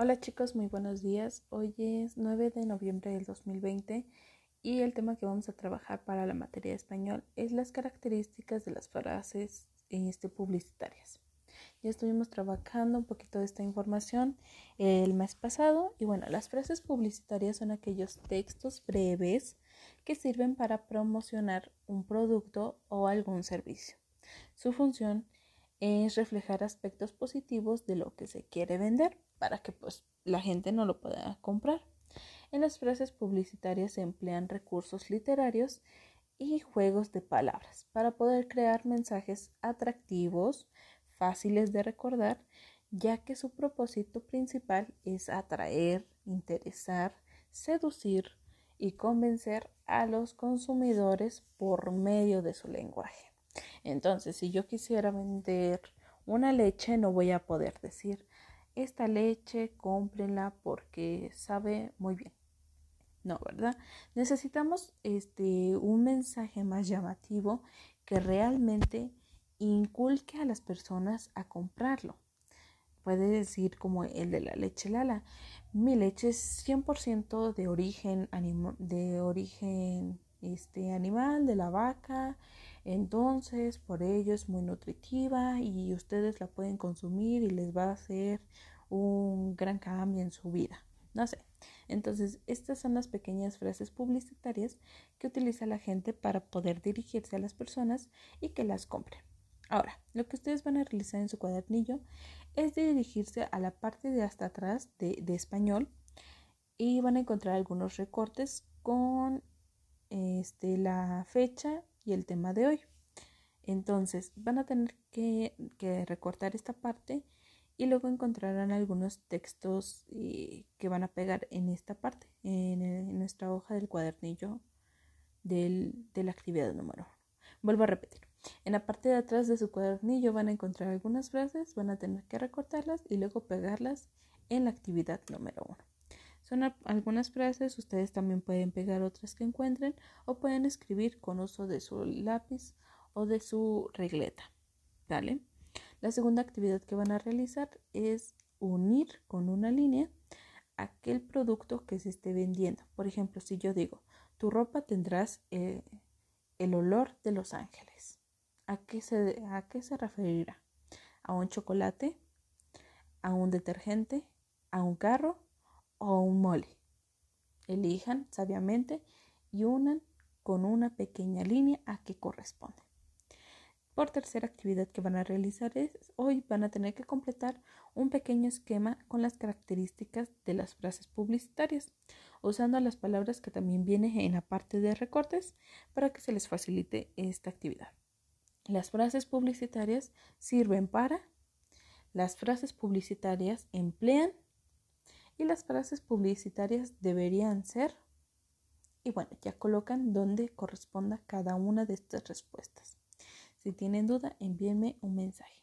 Hola chicos, muy buenos días. Hoy es 9 de noviembre del 2020 y el tema que vamos a trabajar para la materia de español es las características de las frases este, publicitarias. Ya estuvimos trabajando un poquito de esta información el mes pasado y bueno, las frases publicitarias son aquellos textos breves que sirven para promocionar un producto o algún servicio. Su función es reflejar aspectos positivos de lo que se quiere vender para que pues la gente no lo pueda comprar. En las frases publicitarias se emplean recursos literarios y juegos de palabras para poder crear mensajes atractivos, fáciles de recordar, ya que su propósito principal es atraer, interesar, seducir y convencer a los consumidores por medio de su lenguaje. Entonces, si yo quisiera vender una leche, no voy a poder decir esta leche, cómprenla porque sabe muy bien. No, ¿verdad? Necesitamos este un mensaje más llamativo que realmente inculque a las personas a comprarlo. Puede decir como el de la leche Lala. Mi leche es 100% de origen de origen este animal de la vaca entonces, por ello es muy nutritiva y ustedes la pueden consumir y les va a hacer un gran cambio en su vida. No sé. Entonces, estas son las pequeñas frases publicitarias que utiliza la gente para poder dirigirse a las personas y que las compren. Ahora, lo que ustedes van a realizar en su cuadernillo es dirigirse a la parte de hasta atrás de, de español y van a encontrar algunos recortes con este, la fecha y el tema de hoy. Entonces van a tener que, recortar esta parte y luego encontrarán algunos textos eh, que van a pegar en esta parte, en, nuestra hoja del cuadernillo de la actividad número uno. Vuelvo a repetir. En la parte de atrás de su cuadernillo van a encontrar algunas frases, van a tener que recortarlas y luego pegarlas en la actividad número uno. Son algunas frases, ustedes también pueden pegar otras que encuentren o pueden escribir con uso de su lápiz o de su regleta. ¿Vale? La segunda actividad que van a realizar es unir con una línea aquel producto que se esté vendiendo. Por ejemplo, si yo digo, tu ropa tendrás eh, el olor de los ángeles. ¿A qué, se, ¿A qué se referirá? ¿A un chocolate? ¿A un detergente? ¿A un carro? O un mole. Elijan sabiamente y unan con una pequeña línea a que corresponde. Por tercera actividad que van a realizar es hoy van a tener que completar un pequeño esquema con las características de las frases publicitarias, usando las palabras que también vienen en la parte de recortes para que se les facilite esta actividad. Las frases publicitarias sirven para, las frases publicitarias emplean y las frases publicitarias deberían ser y bueno, ya colocan donde corresponda cada una de estas respuestas. Si tienen duda, envíenme un mensaje.